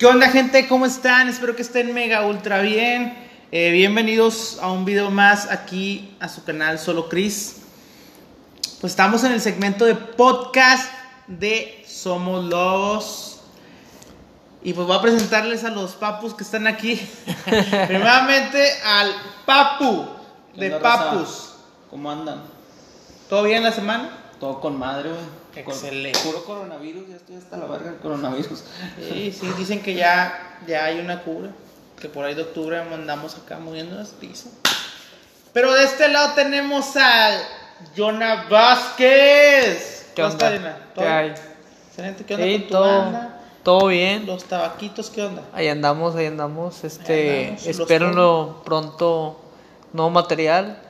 ¿Qué onda gente? ¿Cómo están? Espero que estén mega ultra bien. Eh, bienvenidos a un video más aquí a su canal Solo Cris. Pues estamos en el segmento de podcast de Somos Lobos. Y pues voy a presentarles a los papus que están aquí. Primeramente al papu ¿Qué de papus. ¿Cómo andan? ¿Todo bien la semana? Todo con madre, güey. Con- Excelente. Puro coronavirus, ya estoy hasta la verga del coronavirus. Sí, sí, dicen que ya, ya hay una cura. Que por ahí de octubre andamos acá moviendo las pizzas. Pero de este lado tenemos al Jonah Vázquez. ¿Qué ¿Cómo está, onda? Jonah? ¿Qué ¿Todo? hay? Excelente, ¿qué onda Sí, con tu todo, banda? todo bien. Los tabaquitos, ¿qué onda? Ahí andamos, ahí andamos. Este, Ahí andamos, espérenlo pronto nuevo material.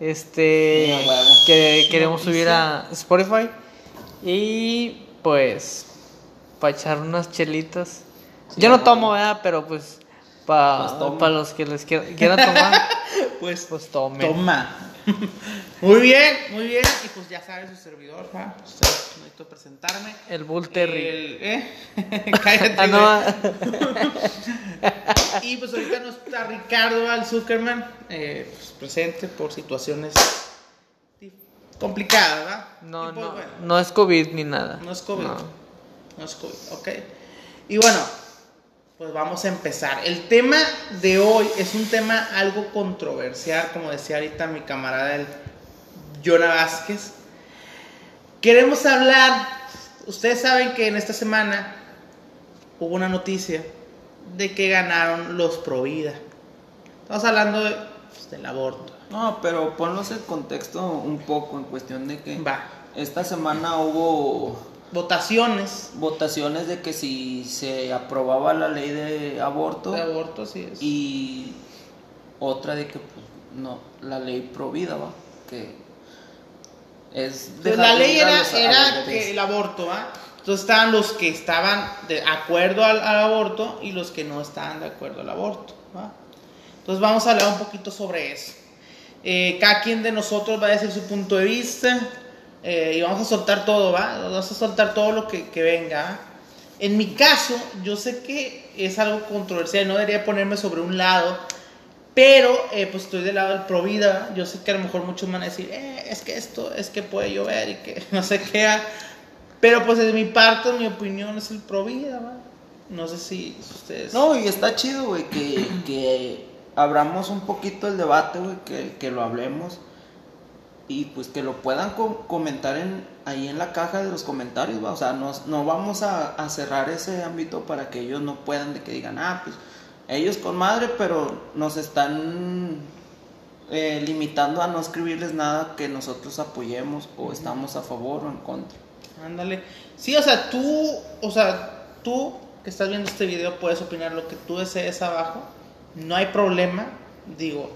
Este, Sí, a huevo. que queremos subir a Spotify y pues para echar unas chelitas. Sí, Yo no tomo, ¿verdad? Pero pues para Pues para los que les quiera- quieran tomar, Pues, pues tomen. toma. muy bien, muy bien. Y pues ya sabe su servidor. Ustedes, no necesito presentarme. El Bull Terry. El- ¿eh? Cállate, Ah, Y pues ahorita no está Ricardo Al Zuckerman eh, pues, presente por situaciones complicadas, ¿verdad? no, pues, no, bueno, no es COVID ni nada. no es COVID. No. No es COVID, ok. Y bueno, pues vamos a empezar. El tema de hoy es un tema algo controversial, como decía ahorita mi camarada el Jonah Vázquez. Queremos hablar, ustedes saben que en esta semana hubo una noticia de que ganaron los pro vida. Estamos hablando de, pues, del aborto. No, pero ponlos en contexto un poco en cuestión de que Va. esta semana hubo Votaciones votaciones de que si se aprobaba la ley de aborto de aborto, sí es. y otra de que pues, no, la ley pro vida, ¿va? Que es Pues la ley era, era que el aborto, ¿va? Entonces estaban los que estaban de acuerdo al, al aborto y los que no estaban de acuerdo al aborto, ¿va? Entonces vamos a hablar un poquito sobre eso. Eh, cada quien de nosotros va a decir su punto de vista eh, y vamos a soltar todo, ¿va? Vamos a soltar todo lo que, venga. ¿va? En mi caso, yo sé que es algo controversial, no debería ponerme sobre un lado, pero eh, pues estoy del lado del pro vida. Yo sé que a lo mejor muchos van a decir, es que esto, es que puede llover y que no sé qué. ah". Pero pues de mi parte, mi opinión es el pro vida, ¿va? No sé si ustedes. No, y está chido, güey, que, que abramos un poquito el debate, güey, que, que lo hablemos y pues que lo puedan co- comentar en, ahí en la caja de los comentarios, va. O sea, no, no vamos a, a cerrar ese ámbito para que ellos no puedan, de que digan, ah, pues ellos con madre, pero nos están eh, limitando a no escribirles nada que nosotros apoyemos o estamos a favor o en contra. Ándale. Sí, o sea, tú, o sea, tú que estás viendo este video puedes opinar lo que tú desees abajo. No hay problema. Digo,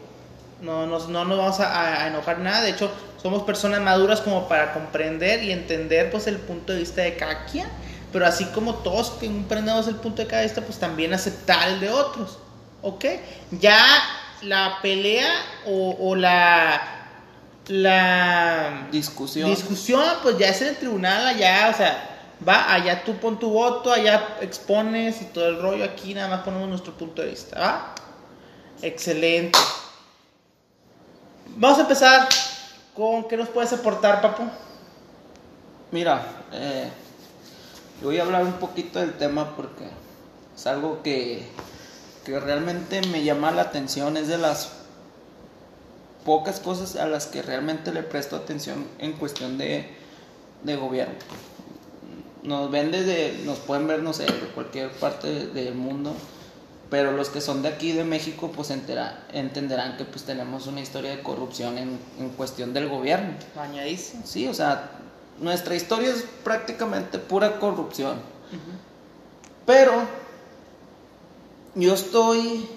no, nos- no nos vamos a, a enojar nada. De hecho, somos personas maduras como para comprender y entender pues el punto de vista de cada quien. Pero así como todos que comprendemos el punto de cada vista, pues también aceptar el de otros. ¿Ok? Ya la pelea o, o la... La Discusión. discusión, pues ya es en el tribunal allá, o sea, va, allá tú pon tu voto, allá expones y todo el rollo, aquí nada más ponemos nuestro punto de vista, ¿va? Excelente. Vamos a empezar con qué nos puedes aportar, papu. Mira, eh, voy a hablar un poquito del tema porque es algo que, que realmente me llama la atención, es de las pocas cosas a las que realmente le presto atención en cuestión de, de gobierno. Nos ven desde, nos pueden ver, no sé, de cualquier parte de- del mundo, pero los que son de aquí de México pues entera- entenderán que pues tenemos una historia de corrupción en, en cuestión del gobierno. Bañadísimo. Sí, o sea, nuestra historia es prácticamente pura corrupción. Pero yo estoy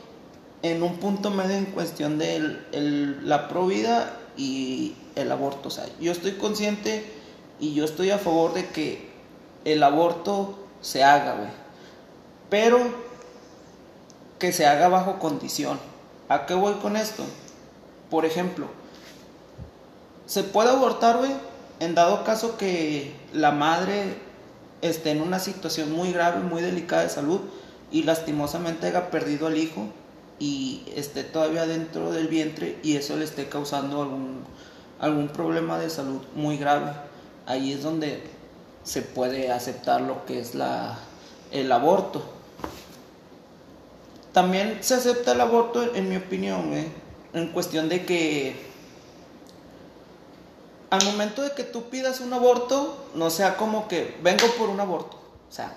en un punto medio en cuestión de el- el- la provida y el aborto. O sea, yo estoy consciente y yo estoy a favor de que el aborto se haga, güey. Pero que se haga bajo condición. ¿A qué voy con esto? Por ejemplo, se puede abortar, güey, en dado caso que la madre esté en una situación muy grave, muy delicada de salud y lastimosamente haya perdido al hijo y esté todavía dentro del vientre y eso le esté causando algún, algún problema de salud muy grave. Ahí es donde se puede aceptar lo que es la, el aborto. También se acepta el aborto, en mi opinión, ¿eh? en cuestión de que al momento de que tú pidas un aborto, no sea como que vengo por un aborto. O sea,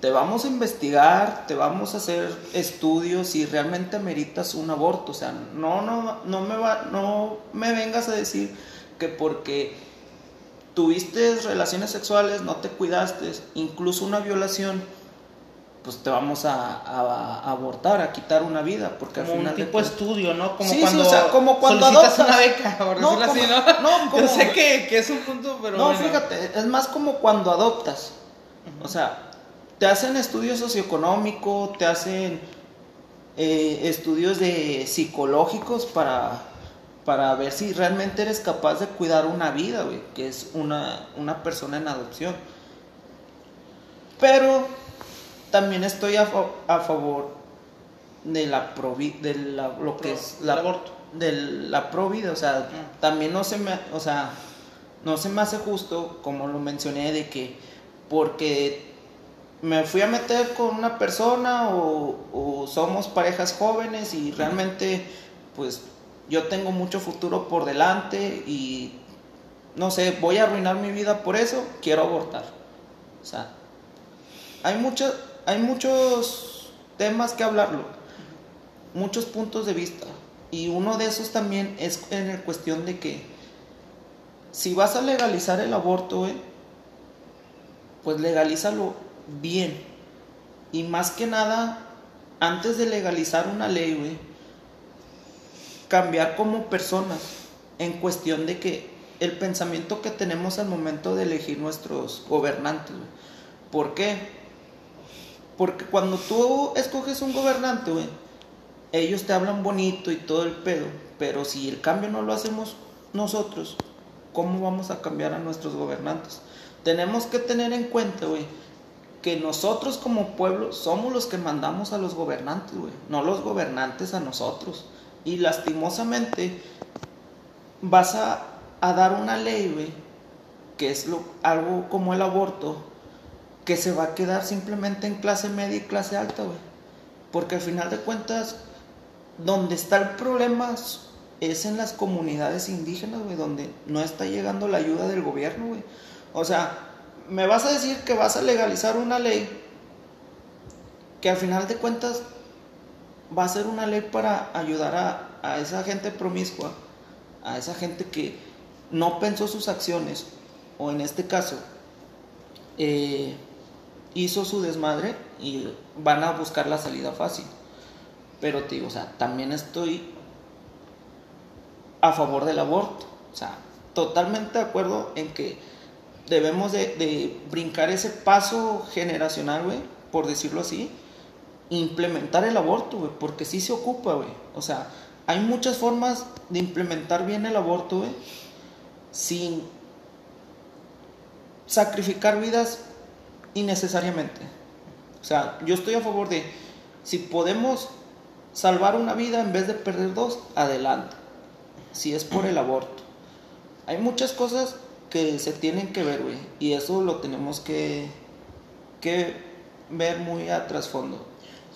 te vamos a investigar, te vamos a hacer estudios y realmente meritas un aborto. O sea, no, no, no me va, no me vengas a decir que porque tuviste relaciones sexuales, no te cuidaste, incluso una violación, pues te vamos a, abortar, a quitar una vida, porque como al final un tipo de estudio, ¿no? Como Sí, sí, cuando, o sea, como cuando solicitas adoptas. una beca, por No, decirlo así, ¿no? no, como- Yo sé que, que es un punto, pero no, bueno. fíjate, es más como cuando adoptas. O sea, te hacen estudios socioeconómicos, te hacen eh, estudios de psicológicos para, para ver si realmente eres capaz de cuidar una vida, güey, que es una, una persona en adopción. Pero también estoy a, fa- a favor de la provi de la, lo que es la aborto. de la pro vida, o sea, Mm. también no se me, o sea, no se me hace justo, como lo mencioné, de que porque me fui a meter con una persona o, o somos parejas jóvenes y realmente, pues, yo tengo mucho futuro por delante y, no sé, voy a arruinar mi vida por eso, quiero abortar. O sea, hay, muchos hay muchos temas que hablarlo, muchos puntos de vista. Y uno de esos también es en el cuestión de que si vas a legalizar el aborto, pues legalízalo bien. Y más que nada, antes de legalizar una ley, cambiar como personas en cuestión de que el pensamiento que tenemos al momento de elegir nuestros gobernantes. ¿Por qué? Porque cuando tú escoges un gobernante, güey, ellos te hablan bonito y todo el pedo, pero si el cambio no lo hacemos nosotros, ¿cómo vamos a cambiar a nuestros gobernantes? Tenemos que tener en cuenta, güey, que nosotros como pueblo somos los que mandamos a los gobernantes, güey, no los gobernantes a nosotros. Y lastimosamente vas a, dar una ley, güey, que es algo como el aborto, que se va a quedar simplemente en clase media y clase alta, güey. Porque al final de cuentas, donde está el problema es en las comunidades indígenas, güey, donde no está llegando la ayuda del gobierno, güey. O sea, me vas a decir que vas a legalizar una ley que al final de cuentas va a ser una ley para ayudar a, a esa gente promiscua, a esa gente que no pensó sus acciones, o en este caso, eh, hizo su desmadre y van a buscar la salida fácil. Pero te digo, o sea, también estoy a favor del aborto. O sea, totalmente de acuerdo en que debemos de, brincar ese paso generacional, güey, por decirlo así, implementar el aborto, güey, porque sí se ocupa, güey. O sea, hay muchas formas de implementar bien el aborto, güey, sin sacrificar vidas innecesariamente. O sea, yo estoy a favor de, si podemos salvar una vida en vez de perder dos, adelante. Si es por el aborto. Hay muchas cosas que se tienen que ver. Y eso lo tenemos que, que ver muy a trasfondo.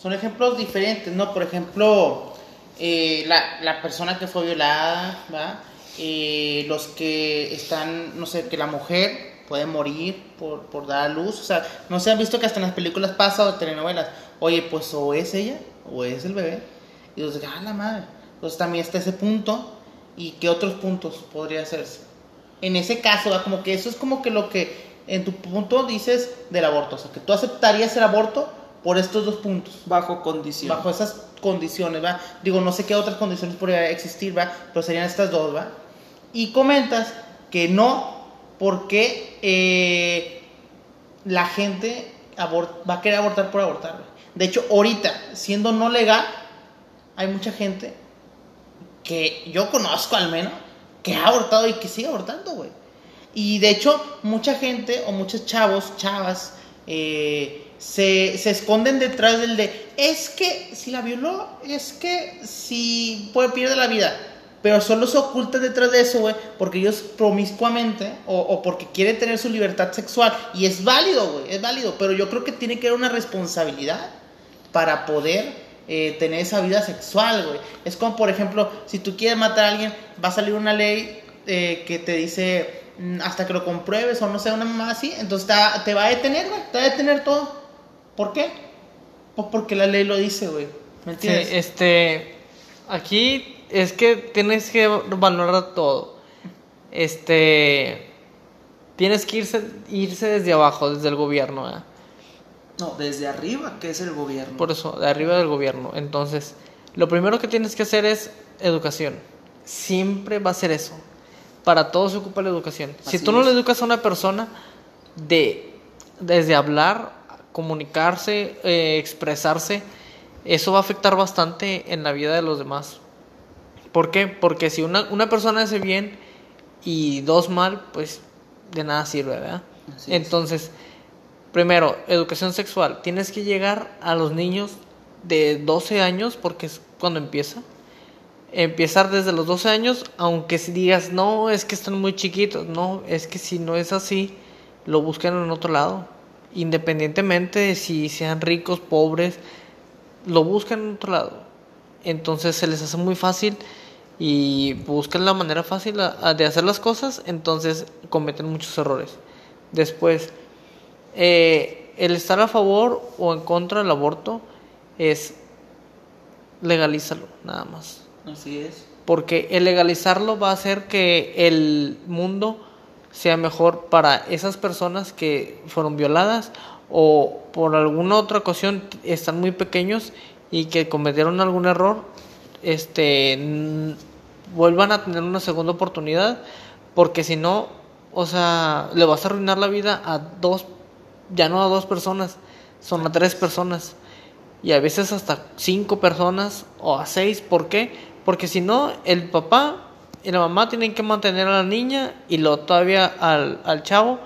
Son ejemplos diferentes, ¿no? Por ejemplo, eh, la, la persona que fue violada, ¿va? Eh, los que están, no sé, que la mujer puede morir por, por dar a luz. O sea, no se han visto que hasta en las películas pasa o en telenovelas, oye, pues o es ella o es el bebé. Y entonces, ah, la madre. Entonces también está ese punto. ¿Y qué otros puntos podría hacerse? En ese caso, ¿va? como que eso es como que lo que en tu punto dices del aborto. O sea, que tú aceptarías el aborto por estos dos puntos Bajo condición. bajo esas condiciones, ¿va? Digo, no sé qué otras condiciones podría existir, ¿va? Pero serían estas dos, ¿va? Y comentas que no, porque eh, la gente va a querer abortar por abortar. De hecho, ahorita, siendo no legal, hay mucha gente que yo conozco al menos, que ha abortado y que sigue abortando, güey. Y de hecho, mucha gente o muchos chavos, chavas, eh, se, se esconden detrás del de, es que si la violó, es que si puede pierde la vida. Pero solo se oculta detrás de eso, güey, porque ellos promiscuamente o, o porque quieren tener su libertad sexual. Y es válido, güey, es válido. Pero yo creo que tiene que haber una responsabilidad para poder eh, tener esa vida sexual, güey. Es como, por ejemplo, si tú quieres matar a alguien, va a salir una ley eh, que te dice mm, hasta que lo compruebes o no sé, una mamá así. Entonces te, va a detener, güey, te va a detener todo. ¿Por qué? Pues porque la ley lo dice, güey. ¿Me Sí, entiendes? este. Aquí es que tienes que valorar todo. Este. Tienes que irse, irse desde abajo, desde el gobierno. No, desde arriba, que es el gobierno. Por eso, de arriba del gobierno. Entonces, lo primero que tienes que hacer es educación. Siempre va a ser eso. Para todo se ocupa la educación. si tú no es. le educas a una persona de desde hablar, comunicarse, eh, expresarse, eso va a afectar bastante en la vida de los demás. ¿Por qué? Porque si una, una persona hace bien y dos mal, pues de nada sirve, ¿verdad? Así es. Entonces, primero, educación sexual. Tienes que llegar a los niños de 12 años, porque es cuando empieza. Empezar desde los 12 años, aunque si digas, no, es que están muy chiquitos. No, es que si no es así, lo buscan en otro lado. Independientemente de si sean ricos, pobres, lo buscan en otro lado. Entonces se les hace muy fácil y buscan la manera fácil de hacer las cosas, entonces cometen muchos errores. Después, eh, el estar a favor o en contra del aborto es legalízalo, nada más. Así es. Porque el legalizarlo va a hacer que el mundo sea mejor para esas personas que fueron violadas o por alguna otra ocasión están muy pequeños y que cometieron algún error, este vuelvan a tener una segunda oportunidad, porque si no, o sea, le vas a arruinar la vida a dos, ya no a dos personas, son a tres personas y a veces hasta cinco personas o a seis. ¿Por qué? Porque si no, el papá y la mamá tienen que mantener a la niña y luego todavía al, al chavo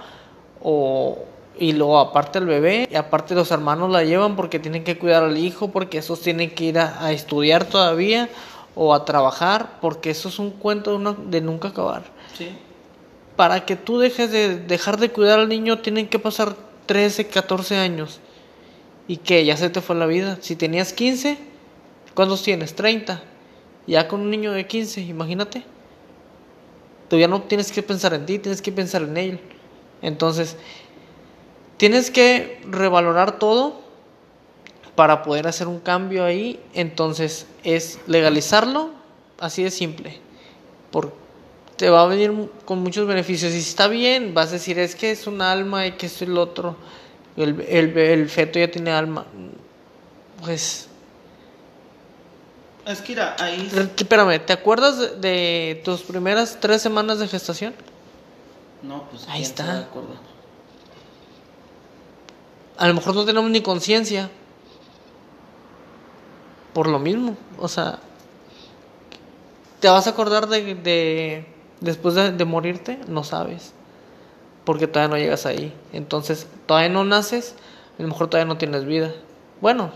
o y luego aparte el bebé y aparte los hermanos la llevan porque tienen que cuidar al hijo porque esos tienen que ir a, a estudiar todavía o a trabajar porque eso es un cuento de, una- de nunca acabar Sí. para que tú dejes de dejar de cuidar al niño tienen que pasar 13, 14 años. Y que ya se te fue la vida. Si tenías 15, ¿cuántos tienes? 30. Ya con un niño de 15, imagínate. Tú ya no tienes que pensar en ti, tienes que pensar en él. Entonces, tienes que revalorar todo para poder hacer un cambio ahí. Entonces, es legalizarlo, así de simple. Por, te va a venir con muchos beneficios. Y si está bien, vas a decir, es que es un alma y que esto y lo otro. El, el, el feto ya tiene alma. Pues, Es que mira, ahí. espérame, ¿te acuerdas de, de tus primeras tres semanas de gestación? No, pues. Ahí ¿quién se está. va a lo mejor no tenemos ni conciencia. Por lo mismo. O sea, ¿te vas a acordar de, de después de, de morirte? No sabes. Porque todavía no llegas ahí. Entonces, todavía no naces, a lo mejor todavía no tienes vida. Bueno,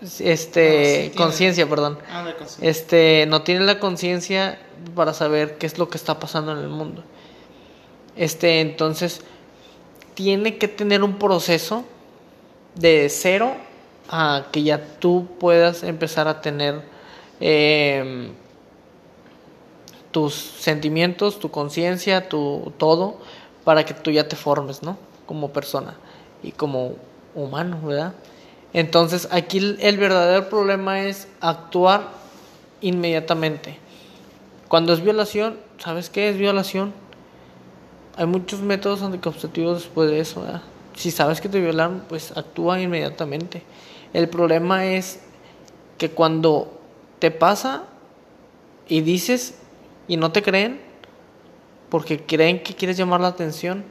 No, este, sí conciencia, perdón. Ah. Este, no tienes la conciencia para saber qué es lo que está pasando en el mundo. Este, entonces, tiene que tener un proceso de cero a que ya tú puedas empezar a tener em, tus sentimientos, tu conciencia, tu todo, para que tú ya te formes, ¿no? Como persona y como humano, ¿verdad? Entonces, aquí el, verdadero problema es actuar inmediatamente. Cuando es violación, ¿sabes qué es violación? Hay muchos métodos anticonceptivos después de eso, ¿verdad? Si sabes que te violaron, pues actúa inmediatamente. El problema es que cuando te pasa y dices y no te creen, porque creen que quieres llamar la atención,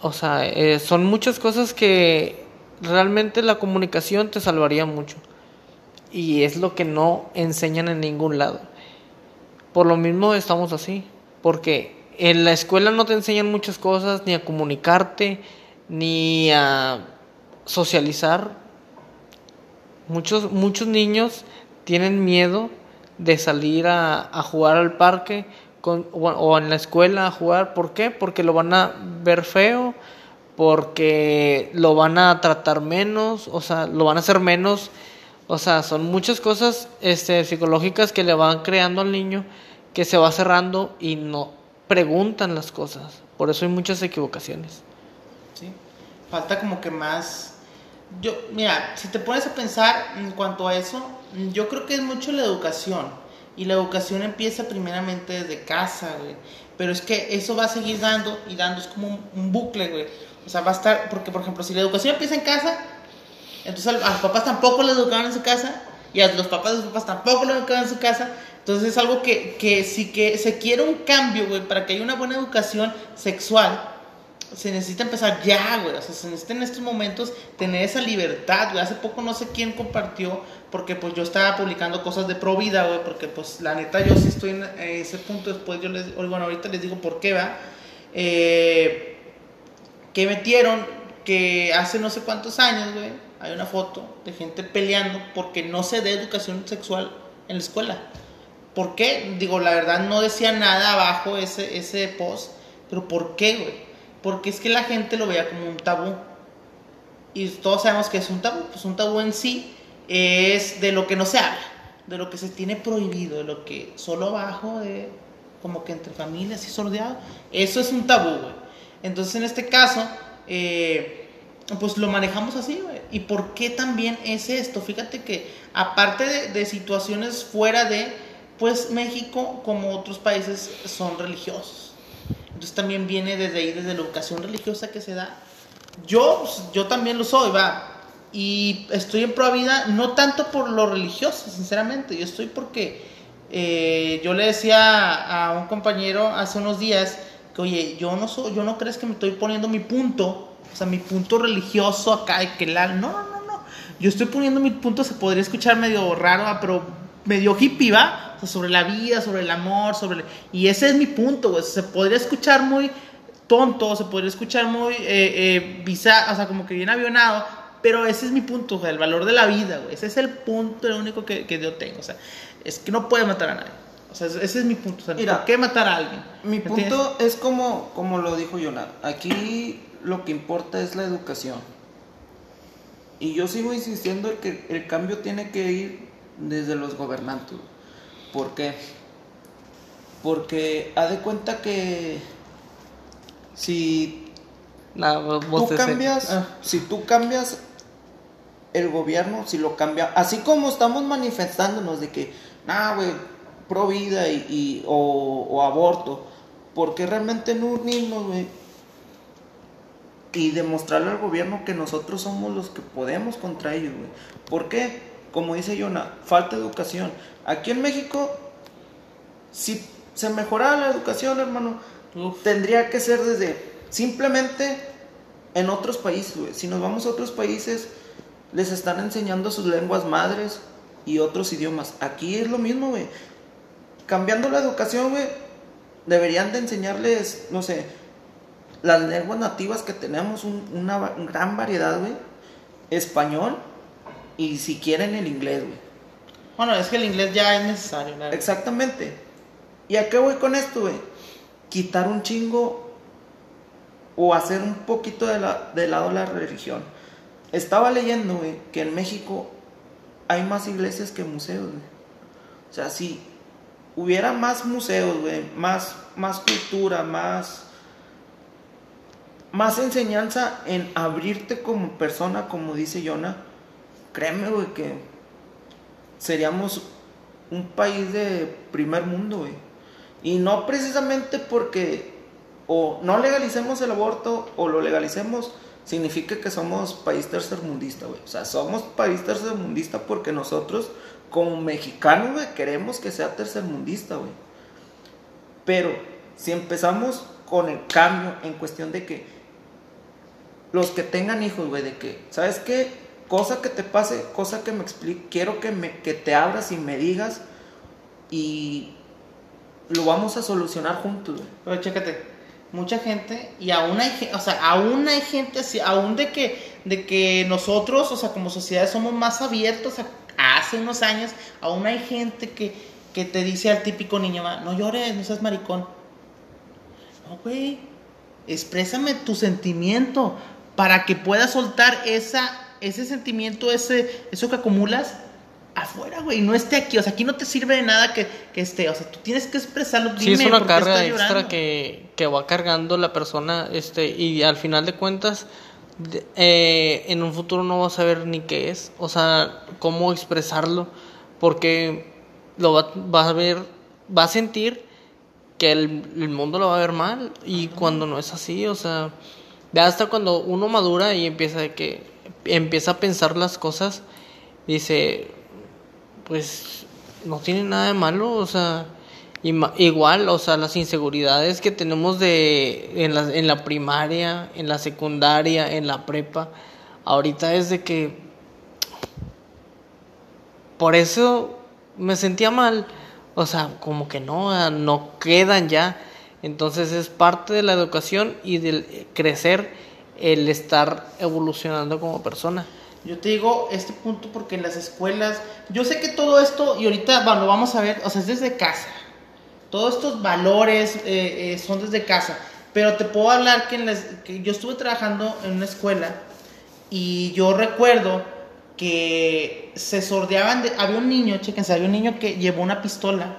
o sea, eh, son muchas cosas que realmente la comunicación te salvaría mucho. Y es lo que no enseñan en ningún lado. Por lo mismo estamos así, porque en la escuela no te enseñan muchas cosas, ni a comunicarte, ni a socializar. Muchos, muchos niños tienen miedo de salir a, jugar al parque con, o, o en la escuela a jugar. ¿Por qué? Porque lo van a ver feo, porque lo van a tratar menos, o sea, lo van a hacer menos. O sea, son muchas cosas este, psicológicas que le van creando al niño que se va cerrando y no preguntan las cosas. Por eso hay muchas equivocaciones. ¿sí? Falta como que más... Yo, mira, si te pones a pensar en cuanto a eso, yo creo que es mucho la educación. Y la educación empieza primeramente desde casa, güey. Pero es que eso va a seguir dando y dando, es como un, bucle, güey. O sea, va a estar, porque por ejemplo, si la educación empieza en casa, entonces a, a los papás tampoco les educaban en su casa, y a los papás de los papás tampoco les educaban en su casa. Entonces es algo que, que si que se quiere un cambio, güey, para que haya una buena educación sexual, se necesita empezar ya, güey. O sea, se necesita en estos momentos tener esa libertad, güey. Hace poco no sé quién compartió, porque pues yo estaba publicando cosas de pro vida, güey, porque pues la neta yo sí estoy en ese punto. Después yo les, bueno, ahorita les digo por qué va. Eh, que metieron que hace no sé cuántos años, güey, hay una foto de gente peleando porque no se dé educación sexual en la escuela. ¿Por qué? Digo, la verdad no decía nada abajo ese, ese post, pero ¿por qué, güey? Porque es que la gente lo veía como un tabú. Y todos sabemos que es un tabú. Pues un tabú en sí es de lo que no se habla, de lo que se tiene prohibido, de lo que solo abajo, de como que entre familias y sordeado. Eso es un tabú, güey. Entonces en este caso, eh, pues lo manejamos así, güey. ¿Y por qué también es esto? Fíjate que aparte de, de situaciones fuera de, pues México, como otros países, son religiosos. Entonces también viene desde ahí, desde la educación religiosa que se da. Yo, yo también lo soy, va. Y estoy en pro vida, no tanto por lo religioso, sinceramente. Yo estoy porque eh, yo le decía a un compañero hace unos días que, oye, yo no soy, yo no crees que me estoy poniendo mi punto, o sea, mi punto religioso acá, que la, no, no, no, no. Yo estoy poniendo mi punto, se podría escuchar medio raro, ¿va? pero medio hippie, ¿va? O sea, sobre la vida, sobre el amor, sobre... Y ese es mi punto, güey. Se podría escuchar muy tonto, se podría escuchar muy eh, eh, bizarro, o sea, como que bien avionado, pero ese es mi punto, o sea, el valor de la vida, güey. Ese es el punto, el único que, que yo tengo, o sea, es que no puedes matar a nadie. O sea, ese es mi punto, o sea, Mira, ¿por qué matar a alguien? Mi punto es como, como lo dijo Jonah. Aquí lo que importa es la educación. Y yo sigo insistiendo en que el cambio tiene que ir desde los gobernantes. ¿Por qué? Porque ha de cuenta que si La voz tú de cambias, Ah. si tú cambias el gobierno, si lo cambia, así como estamos manifestándonos de que, nah, güey, pro vida y, y- o, o aborto, porque realmente no unirnos, güey? Y demostrarle al gobierno que nosotros somos los que podemos contra ellos, güey. ¿Por qué? Como dice Jonah, falta educación. Aquí en México, si se mejorara la educación, hermano, Uf. tendría que ser desde simplemente en otros países, güey. Si nos vamos a otros países, les están enseñando sus lenguas madres y otros idiomas. Aquí es lo mismo, güey. Cambiando la educación, güey, deberían de enseñarles, no sé, las lenguas nativas que tenemos, un- una gran variedad, güey. Español y si quieren el inglés, güey. Bueno, es que el inglés ya es necesario, verdad. Exactamente. ¿Y a qué voy con esto, güey? Quitar un chingo o hacer un poquito de, la, de lado la religión. Estaba leyendo, güey, que en México hay más iglesias que museos, güey. O sea, si hubiera más museos, güey, más, más cultura, más, más enseñanza en abrirte como persona, como dice Jonah, créeme, güey, que seríamos un país de primer mundo, güey. Y no precisamente porque o no legalicemos el aborto o lo legalicemos, significa que somos país tercermundista, güey. O sea, somos país tercermundista porque nosotros, como mexicanos, güey, queremos que sea tercermundista, güey. Pero si empezamos con el cambio en cuestión de que los que tengan hijos, güey, de que, ¿sabes qué? Cosa que te pase, cosa que me explique, quiero que, me, que te abras y me digas y lo vamos a solucionar juntos, güey. Pero chécate, mucha gente, y aún hay, o sea, aún hay gente así, aún de que, de que nosotros, o sea, como sociedad somos más abiertos a, hace unos años, aún hay gente que, que te dice al típico niño, "Va, no llores, no seas maricón. No, güey, exprésame tu sentimiento para que puedas soltar esa, ese sentimiento, ese, eso que acumulas afuera, güey, no esté aquí, o sea, aquí no te sirve de nada que, que esté, o sea, tú tienes que expresarlo. Sí, es dime una carga extra que, que va cargando la persona este y al final de cuentas eh, en un futuro no va a saber ni qué es, o sea, cómo expresarlo, porque lo va, va a ver, va a sentir que el, el mundo lo va a ver mal y cuando no es así, o sea, ya hasta cuando uno madura y empieza de que empieza a pensar las cosas, dice, pues no tiene nada de malo, o sea, igual, o sea, las inseguridades que tenemos de en la, en la primaria, en la secundaria, en la prepa, ahorita es de que por eso me sentía mal, o sea, como que no, no quedan ya, entonces es parte de la educación y del crecer el estar evolucionando como persona. Yo te digo este punto porque en las escuelas, yo sé que todo esto, y ahorita bueno, vamos a ver, o sea, es desde casa. Todos estos valores eh, eh, son desde casa. Pero te puedo hablar que, en las, que yo estuve trabajando en una escuela y yo recuerdo que se sordeaban, de, había un niño, chequense, había un niño que llevó una pistola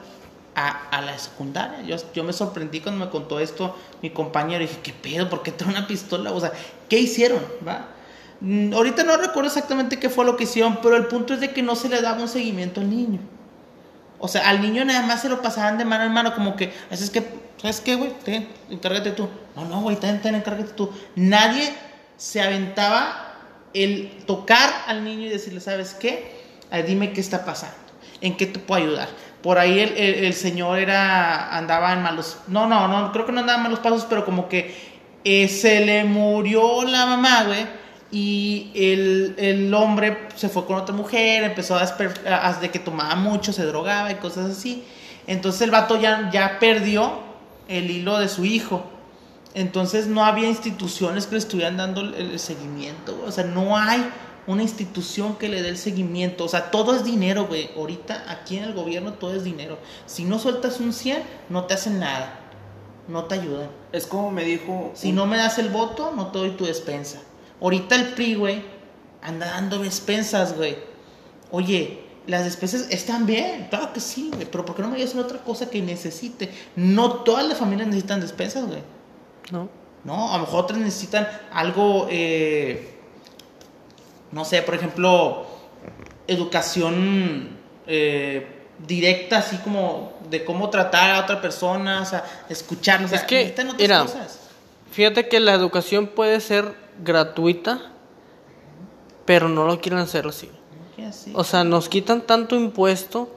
a, a la secundaria. Yo, yo me sorprendí cuando me contó esto mi compañero. Y dije, ¿qué pedo? ¿Por qué trae una pistola? O sea, ¿qué hicieron? ¿Va? Mm, Ahorita no recuerdo exactamente qué fue lo que hicieron, pero el punto es de que no se le daba un seguimiento al niño. O sea, al niño nada más se lo pasaban de mano en mano, como que, así es que, ¿sabes qué, güey? Ten, encárgate tú. No, no, güey, ten, ten, encárgate tú. Nadie se aventaba el tocar al niño y decirle, ¿sabes qué? Ay, dime qué está pasando, en qué te puedo ayudar. Por ahí el, el- señor era, andaba en malos, no, no, no, creo que no andaba en malos pasos, pero como que eh, se le murió la mamá, güey. Y el, el hombre se fue con otra mujer, empezó a, a- de que tomaba mucho, se drogaba y cosas así. Entonces el vato ya, ya perdió el hilo de su hijo. Entonces no había instituciones que le estuvieran dando el, el seguimiento. güey. O sea, no hay una institución que le dé el seguimiento. O sea, todo es dinero, güey. Ahorita aquí en el gobierno todo es dinero. Si no sueltas un 100, no te hacen nada. No te ayudan. Es como me dijo. Si un- no me das el voto, no te doy tu despensa. Ahorita el PRI, güey, anda dando despensas, güey. Oye, las despensas están bien, claro que sí, güey, pero ¿por qué no me en otra cosa que necesite? No todas las familias necesitan despensas, güey. ¿no? No, a lo mejor otras necesitan algo, eh, no sé, por ejemplo, educación eh, directa, así como de cómo tratar a otra persona, o sea, escucharnos. o sea, Es que, necesitan otras mira, cosas. Fíjate que la educación puede ser gratuita, pero no lo quieren hacer así. O sea, nos quitan tanto impuesto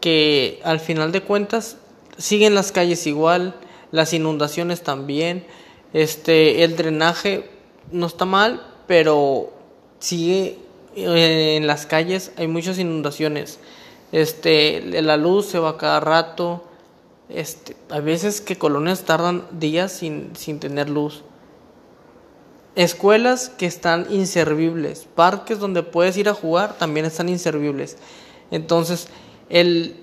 que al final de cuentas siguen las calles igual, las inundaciones también, este, el drenaje no está mal, pero sigue eh, en las calles hay muchas inundaciones. Este, la luz se va cada rato. Este, hay veces que colonias tardan días sin, sin tener luz. Escuelas que están inservibles, parques donde puedes ir a jugar también están inservibles. Entonces, el,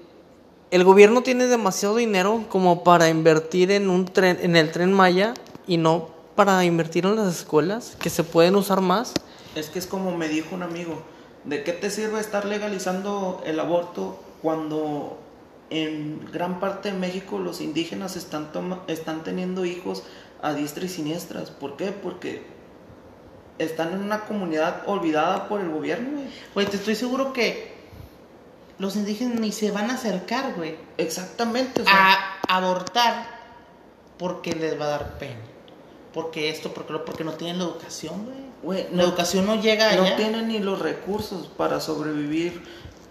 el gobierno tiene demasiado dinero como para invertir en un tren, en el tren Maya y no para invertir en las escuelas que se pueden usar más. Es que es como me dijo un amigo, ¿de qué te sirve estar legalizando el aborto cuando en gran parte de México los indígenas están, toma- están teniendo hijos a diestra y siniestras? ¿Por qué? Porque están en una comunidad olvidada por el gobierno. güey. Güey, te estoy seguro que los indígenas ni se van a acercar, güey, Exactamente. o sea, a abortar porque les va a dar pena. Porque esto, porque lo, porque no tienen la educación, güey. La educación no llega allá. no tienen ni los recursos para sobrevivir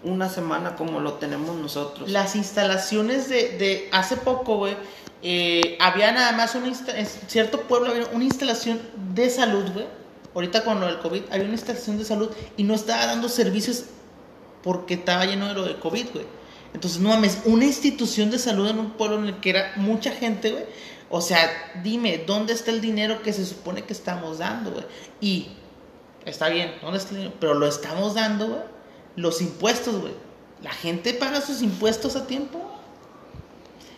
una semana como lo tenemos nosotros. Las instalaciones de, de hace poco, güey, eh, había nada más insta- en cierto pueblo había una instalación de salud, güey. Ahorita con lo del COVID, había una instalación de salud y no estaba dando servicios porque estaba lleno de lo de COVID, güey. Entonces, no mames, una institución de salud en un pueblo en el que era mucha gente, güey. O sea, dime, ¿dónde está el dinero que se supone que estamos dando, güey? Y está bien, ¿dónde está el dinero? Pero lo estamos dando, güey. Los impuestos, güey. La gente paga sus impuestos a tiempo.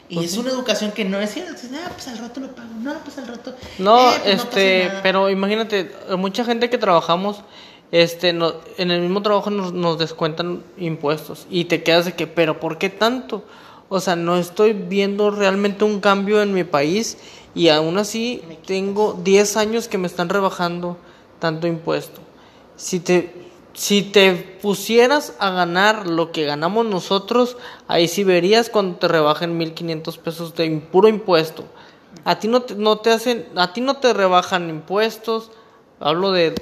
Y Pues es sí. una educación que no es. Dices, Ah, pues al rato lo pago. No, pues al rato. No, Eh, pues este, pero imagínate, mucha gente que trabajamos, este, no, en el mismo trabajo nos, nos descuentan impuestos y te quedas de que, pero ¿por qué tanto? O sea, no estoy viendo realmente un cambio en mi país y aún así tengo 10 años que me están rebajando tanto impuesto. Si te, si te pusieras a ganar lo que ganamos nosotros, ahí sí verías cuando te rebajen 1500 pesos de puro impuesto. A ti no te, no te hacen, a ti no te rebajan impuestos. Hablo de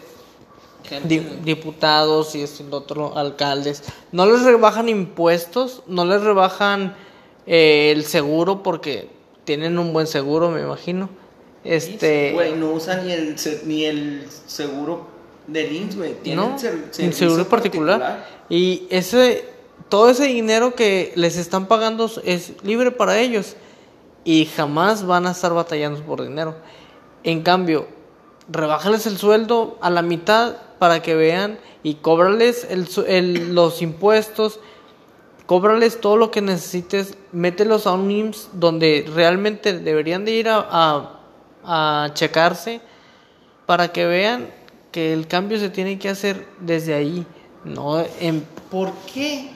diputados y esto y lo otro, alcaldes. No les rebajan impuestos, no les rebajan eh, el seguro porque tienen un buen seguro, me imagino. Este, Güey, no usan ni el, ni el seguro del güey. Tienen no, servicio seguro particular. Y ese, todo ese dinero que les están pagando es libre para ellos y jamás van a estar batallando por dinero. En cambio, rebájales el sueldo a la mitad para que vean y cóbrales el, el- los impuestos, cóbrales todo lo que necesites, mételos a un IMSS donde realmente deberían de ir a, a, a checarse para que vean que el cambio se tiene que hacer desde ahí, no en ¿Por qué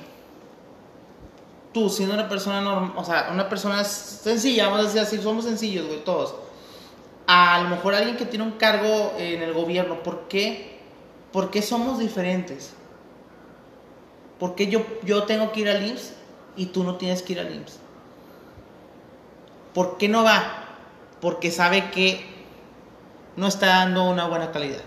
tú, siendo una persona normal, o sea, una persona sencilla, vamos a decir así, somos sencillos, güey, todos, a lo mejor alguien que tiene un cargo en el gobierno, ¿por qué, por qué somos diferentes? ¿Por qué yo, yo tengo que ir al IMSS y tú no tienes que ir al IMSS? ¿Por qué no va? Porque sabe que no está dando una buena calidad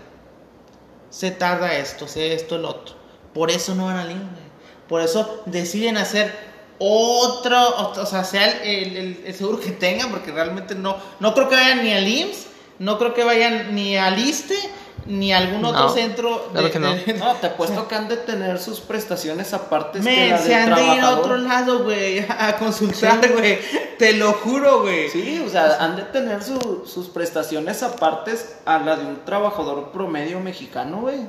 se tarda esto, se esto, el otro. Por eso no van al IMSS. Por eso deciden hacer otro, o sea, sea el seguro que tengan, porque realmente no, no creo que vayan ni al IMSS, no creo que vayan ni al ISTE, ni algún otro No, centro. claro que no. No, te apuesto que han de tener sus prestaciones aparte que la se del han de ir a otro lado, güey, a consultar, güey. Te lo juro, güey. Sí, o sea, han de tener su- sus prestaciones apartes a la de un trabajador promedio mexicano, güey.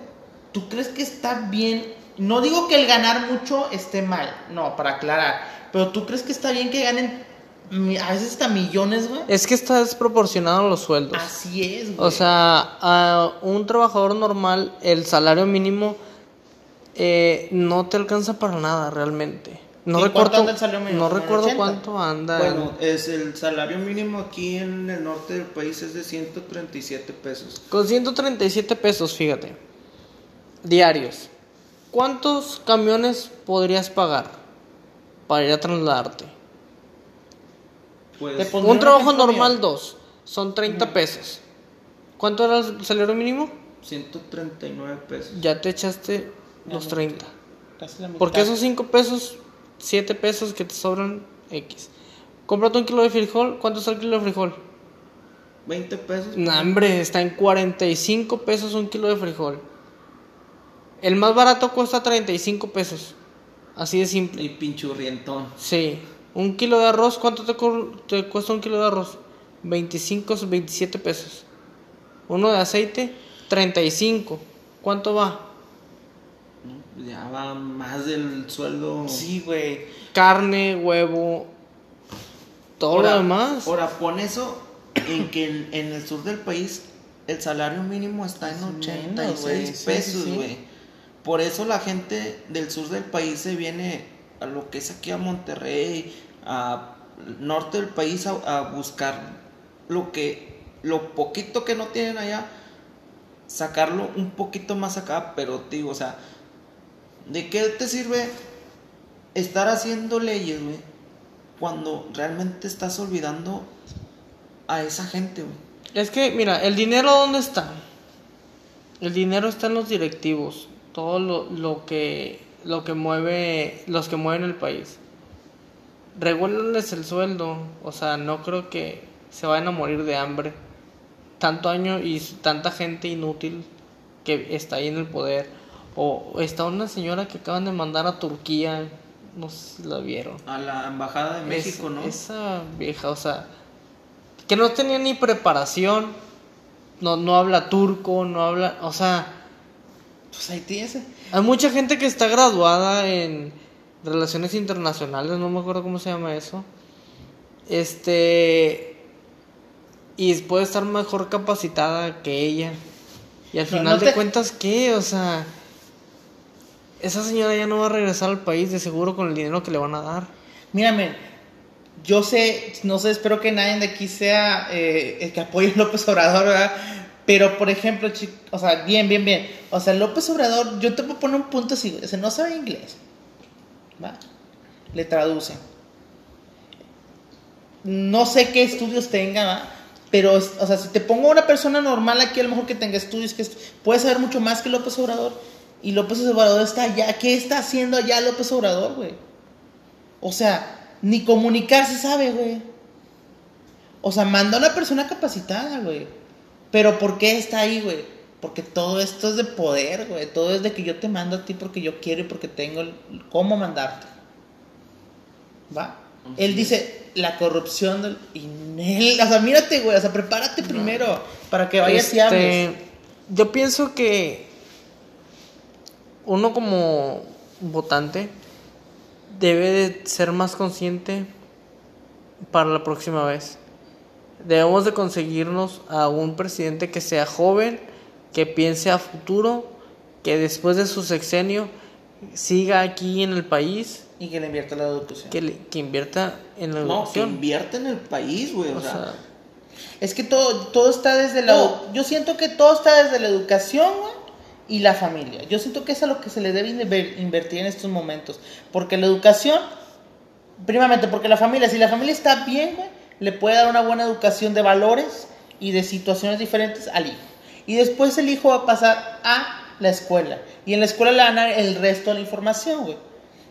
¿Tú crees que está bien? No digo que el ganar mucho esté mal, no, para aclarar. Pero ¿tú crees que está bien que ganen a veces hasta millones, güey? es que está desproporcionado los sueldos. Así es, güey. O sea, a un trabajador normal el salario mínimo eh, no te alcanza para nada realmente. No ¿Y cuánto recuerdo, anda el salario mínimo? no ¿Como en recuerdo 80? cuánto anda. Bueno, es el salario mínimo aquí en el norte del país es de 137 pesos. Con 137 pesos, fíjate. Diarios. ¿Cuántos camiones podrías pagar para ir a trasladarte? Pues Un trabajo normal, mío. dos. Son 30 pesos. ¿Cuánto era el salario mínimo? 139 pesos. Ya te echaste los Ya, 30. Casi la mitad. Porque esos 5 pesos, 7 pesos que te sobran X. Cómprate un kilo de frijol. ¿Cuánto está el kilo de frijol? 20 pesos. No, hombre, está en 45 pesos un kilo de frijol. El más barato cuesta 35 pesos. Así de simple. Y pinchurrientón. Sí. Un kilo de arroz, ¿cuánto te, cu- te cuesta un kilo de arroz? 25, 27 pesos. Uno de aceite, 35. ¿Cuánto va? Ya va más del sueldo. Sí, güey. Carne, huevo, todo Ahora- lo demás. Ahora, pon eso en que en, en el sur del país el salario mínimo está en Es menos, 86 güey. Sí, sí, pesos, güey. Por eso la gente del sur del país se viene a lo que es aquí a Monterrey, a norte del país a, buscar lo que lo poquito que no tienen allá sacarlo un poquito más acá, pero digo, o sea, ¿de qué te sirve estar haciendo leyes, güey? Cuando realmente estás olvidando a esa gente, güey. Es que, mira, el dinero ¿dónde está? El dinero está en los directivos, todo lo, lo que lo que mueve, los que mueven el país. Regúlenles el sueldo, o sea, no creo que se vayan a morir de hambre. Tanto año y tanta gente inútil que está ahí en el poder. O está una señora que acaban de mandar a Turquía, no sé si la vieron. A la embajada de México, Es- ¿no? Esa vieja, o sea, que no tenía ni preparación, no, no habla turco, no habla, o sea, Pues ahí tienes. hay mucha gente que está graduada en relaciones internacionales, no me acuerdo cómo se llama eso. Este y puede estar mejor capacitada que ella. Y al final no de te- cuentas, ¿qué? O sea, esa señora ya no va a regresar al país de seguro con el dinero que le van a dar. Mírame, yo sé, no sé, espero que nadie de aquí sea eh, el que apoye a López Obrador, ¿verdad? Pero, por ejemplo, chi- o sea, bien, bien, bien. O sea, López Obrador, yo te puedo poner un punto así, o sea, no sabe inglés. ¿Va? Le traducen. No sé qué estudios tenga, ¿va? Pero, o sea, si te pongo una persona normal aquí, a lo mejor que tenga estudios, que puede saber mucho más que López Obrador. Y López Obrador está allá. ¿Qué está haciendo allá López Obrador, güey? O sea, ni comunicarse sabe, güey. O sea, manda a una persona capacitada, güey. Pero ¿por qué está ahí, güey? Porque todo esto es de poder, güey. Todo es de que yo te mando a ti porque yo quiero y porque tengo el- cómo mandarte. ¿Va? Él dice la corrupción del... Y Nel, o sea, mírate, güey. O sea, prepárate primero para que vayas y hables. Este, Yo pienso que uno como votante debe de ser más consciente para la próxima vez. Debemos de conseguirnos a un presidente que sea joven, que piense a futuro, que después de su sexenio siga aquí en el país, Y que le invierta la educación. que, le- que invierta en la No, que educación. invierte en el país, güey. O, O sea, sea, Es que todo, todo está desde la... No. Yo siento que todo está desde la educación, güey, y la familia. Yo siento que es a lo que se le debe inver- invertir en estos momentos. Porque la educación, primamente, porque la familia, si la familia está bien, güey, le puede dar una buena educación de valores y de situaciones diferentes al hijo. Y después el hijo va a pasar a la escuela. Y en la escuela le van a dar el resto de la información, güey.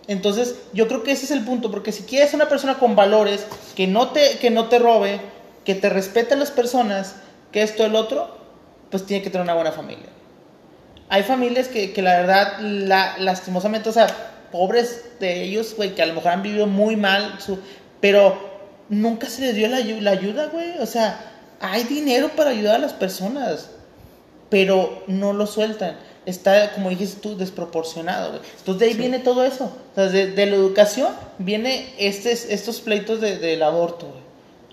Entonces, yo creo que ese es el punto, porque si quieres una persona con valores, que no te, que no te robe, que te respete las personas, que esto, el otro, pues tiene que tener una buena familia. Hay familias que, que la verdad, la, lastimosamente, o sea, pobres de ellos, güey, que a lo mejor han vivido muy mal, su, pero nunca se les dio la, ayu- la ayuda, güey. O sea, hay dinero para ayudar a las personas, pero no lo sueltan. Está, como dijiste tú, desproporcionado, güey. Entonces de ahí viene todo eso. O sea, de, de la educación viene este, estos pleitos de- del aborto, güey.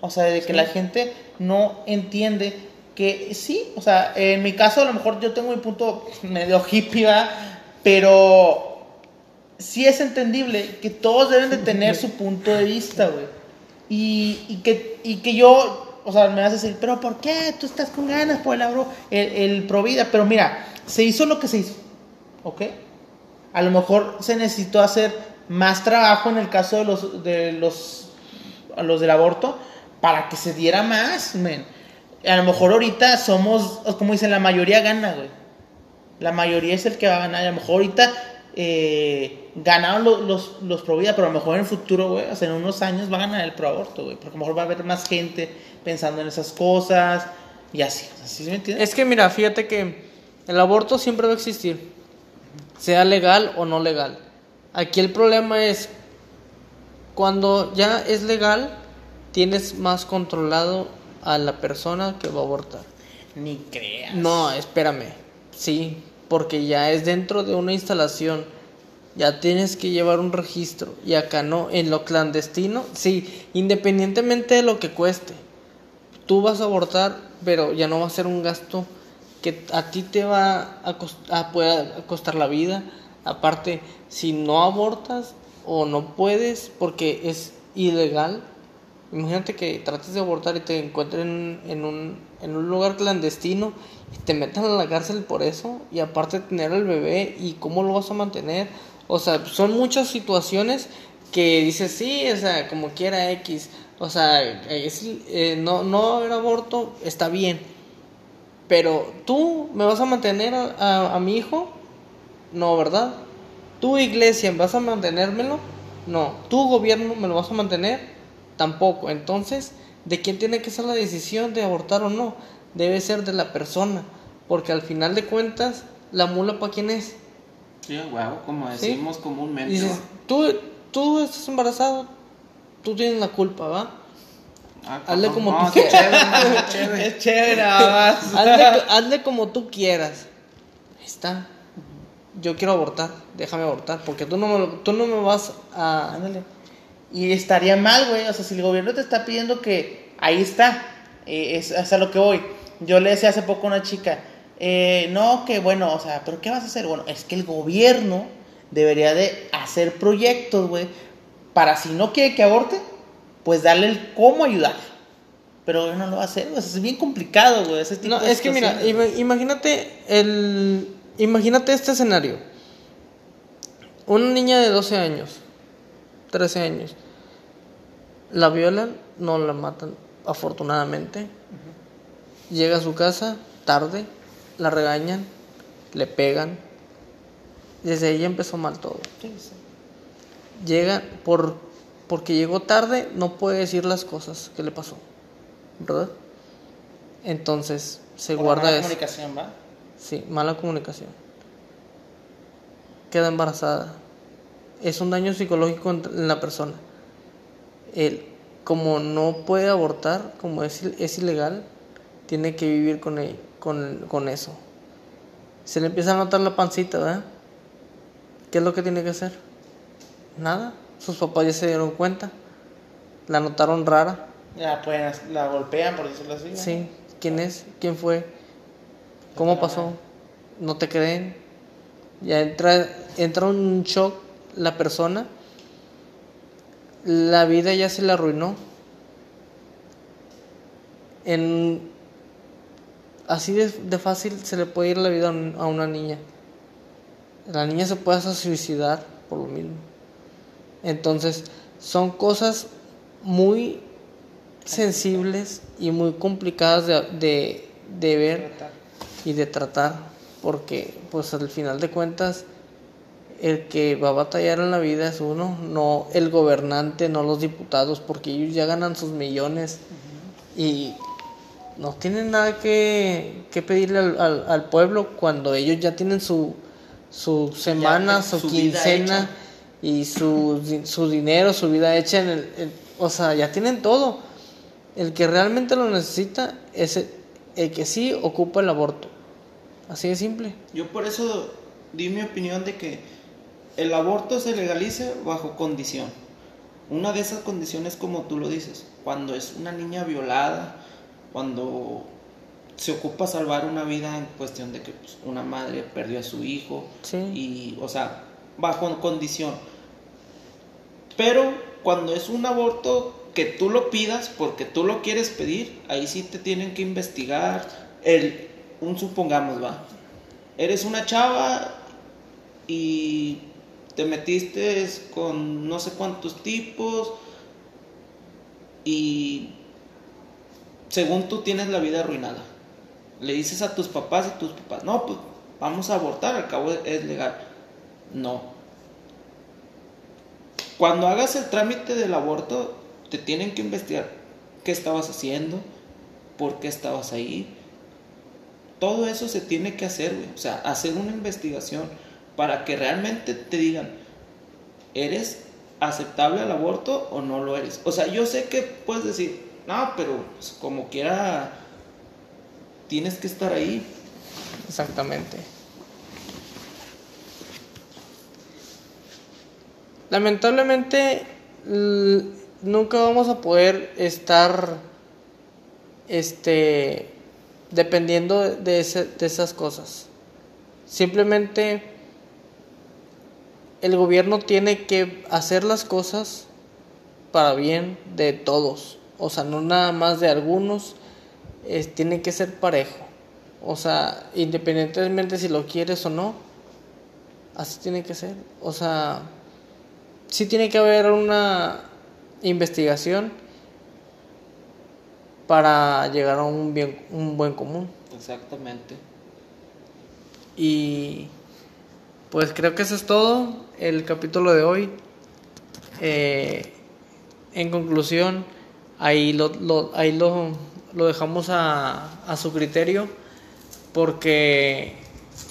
O sea, de que la gente no entiende que sí, o sea, en mi caso a lo mejor yo tengo mi punto medio hippie, ¿verdad? pero sí es entendible que todos deben de tener su punto de vista, güey. Y, que, y que yo, o sea, me vas a decir, pero ¿por qué? Tú estás con ganas por el, abro- el, el pro vida. Pero mira, se hizo lo que se hizo, ¿ok? A lo mejor se necesitó hacer más trabajo en el caso de los, de los, los del aborto para que se diera más, men. A lo mejor ahorita somos, como dicen, la mayoría gana, güey. La mayoría es el que va a ganar. A lo mejor ahorita eh, ganaron los, los, los pro vida, pero a lo mejor en el futuro, güey, o sea, en unos años va a ganar el pro aborto, güey. Porque a lo mejor va a haber más gente pensando en esas cosas y así. ¿Así me entiendes? Es que mira, fíjate que el aborto siempre va a existir, sea legal o no legal. Aquí el problema es cuando ya es legal, tienes más controlado a la persona que va a abortar. Ni creas. No, espérame. Sí, porque ya es dentro de una instalación. Ya tienes que llevar un registro. Y acá no, en lo clandestino, sí, independientemente de lo que cueste. Tú vas a abortar, pero ya no va a ser un gasto que a ti te va a, a costar la vida. Aparte, si no abortas o no puedes porque es ilegal, Imagínate que trates de abortar y te encuentren en un, en un lugar clandestino te metan a la cárcel por eso y aparte tener al bebé y cómo lo vas a mantener. O sea, son muchas situaciones que dices, sí, o sea, como quiera X. O sea, es- eh, no, no haber aborto está bien. Pero tú me vas a mantener a, a- mi hijo? No, ¿verdad? ¿Tu iglesia vas a mantenérmelo? No. ¿Tu gobierno me lo vas a mantener? Tampoco. Entonces, ¿de quién tiene que ser la decisión de abortar o no? Debe ser de la persona. Porque al final de cuentas, la mula para quién es. Sí, huevo, como Sí. decimos comúnmente. Tú, tú estás embarazado, tú tienes la culpa, ¿va? Ah, Hazle como No, tú quieras. chévere, chévere. Es chévere más. hazle, hazle como tú quieras. Ahí está. Yo quiero abortar, déjame abortar, porque tú no me, lo- tú no me vas a... Ándale. Y estaría mal, güey. O sea, si el gobierno te está pidiendo que ahí está, eh, es hasta lo que voy. Yo le decía hace poco a una chica, eh, no, que bueno, o sea, ¿pero qué vas a hacer? Bueno, es que el gobierno debería de hacer proyectos, güey, para si no quiere que aborte, pues darle el cómo ayudar. Pero no lo va a hacer, güey. Es bien complicado, güey. Ese tipo No, de es que mira, imagínate el imagínate este escenario. Una niña de 12 años, 13 años. La violan, no la matan afortunadamente. Llega a su casa tarde, la regañan, le pegan. Desde ahí empezó mal todo. Llega por porque llegó tarde, no puede decir las cosas que le pasó. ¿Verdad? Entonces se Por guarda mala eso. comunicación, ¿va? Sí, mala comunicación. Queda embarazada. Es un daño psicológico en la persona. Él, como no puede abortar, como es, es ilegal, tiene que vivir con, el- con, con eso. Se le empieza a notar la pancita, ¿verdad? ¿Qué es lo que tiene que hacer? Nada. Sus papás ya se dieron cuenta. La notaron rara. Ya, pues la golpean, por decirlo así. ¿no? Sí, ¿quién es? ¿Quién fue? ¿Cómo pasó? ¿No te creen? Ya entra, entra un shock la persona. La vida ya se le arruinó. En, así de, de fácil se le puede ir la vida a, un- a una niña. La niña se puede hasta suicidar por lo mismo. Entonces, son cosas muy sensibles y muy complicadas de, de, de ver y de tratar, porque pues al final de cuentas el que va a batallar en la vida es uno, no el gobernante, no los diputados, porque ellos ya ganan sus millones y no tienen nada que, que pedirle al, al- al pueblo cuando ellos ya tienen su, su semana, su, quincena y su, su dinero, su vida hecha en el, en- o sea, ya tienen todo. El que realmente lo necesita es el, el que sí ocupa el aborto. Así de simple. Yo por eso di mi opinión de que el aborto se legalice bajo condición. Una de esas condiciones, como tú lo dices, cuando es una niña violada, cuando se ocupa salvar una vida en cuestión de que pues, una madre perdió a su hijo, Sí. y, o sea, bajo condición. Pero cuando es un aborto que tú lo pidas porque tú lo quieres pedir, ahí sí te tienen que investigar. El, un supongamos, va. Eres una chava y te metiste con no sé cuántos tipos y según tú tienes la vida arruinada. Le dices a tus papás y tus papás, no, pues vamos a abortar, al cabo es legal. No. Cuando hagas el trámite del aborto, te tienen que investigar qué estabas haciendo, por qué estabas ahí. Todo eso se tiene que hacer, güey. O sea, hacer una investigación para que realmente te digan, ¿eres aceptable al aborto o no lo eres? O sea, yo sé que puedes decir, no, pero pues, como quiera, tienes que estar ahí. Exactamente. Lamentablemente nunca vamos a poder estar este dependiendo de esas cosas. Simplemente el gobierno tiene que hacer las cosas para bien de todos, o sea, no nada más de algunos, es- tiene que ser parejo. O sea, independientemente si lo quieres o no, así tiene que ser. O sea, sí tiene que haber una investigación para llegar a un bien un buen común. Exactamente. Y pues creo que eso es todo el capítulo de hoy. Eh, en conclusión, ahí lo, lo- ahí lo, lo dejamos a, a su criterio porque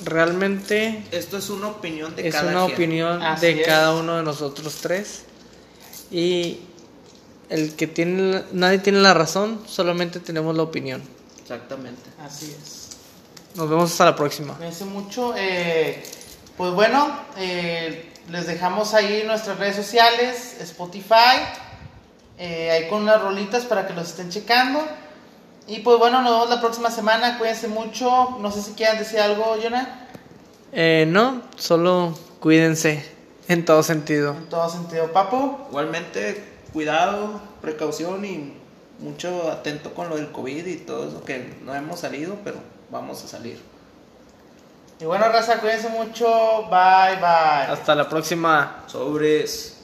realmente Esto es una opinión de es cada una quien. opinión Así de es. cada uno de nosotros tres y el que tiene, nadie tiene la razón, solamente tenemos la opinión. Exactamente. Así es. Nos vemos hasta la próxima. Cuídense mucho. eh, pues bueno, eh, les dejamos ahí nuestras redes sociales, Spotify, eh, ahí con unas rolitas para que los estén checando. Y pues bueno, nos vemos la próxima semana. Cuídense mucho. No sé si quieran decir algo, Jonah. Eh, no, solo cuídense en todo sentido. En todo sentido, Papo. Igualmente, cuidado, precaución y mucho atento con lo del COVID y todo eso que no hemos salido, pero vamos a salir. Y bueno, raza, cuídense mucho. Bye, bye. Hasta la próxima. Sobres.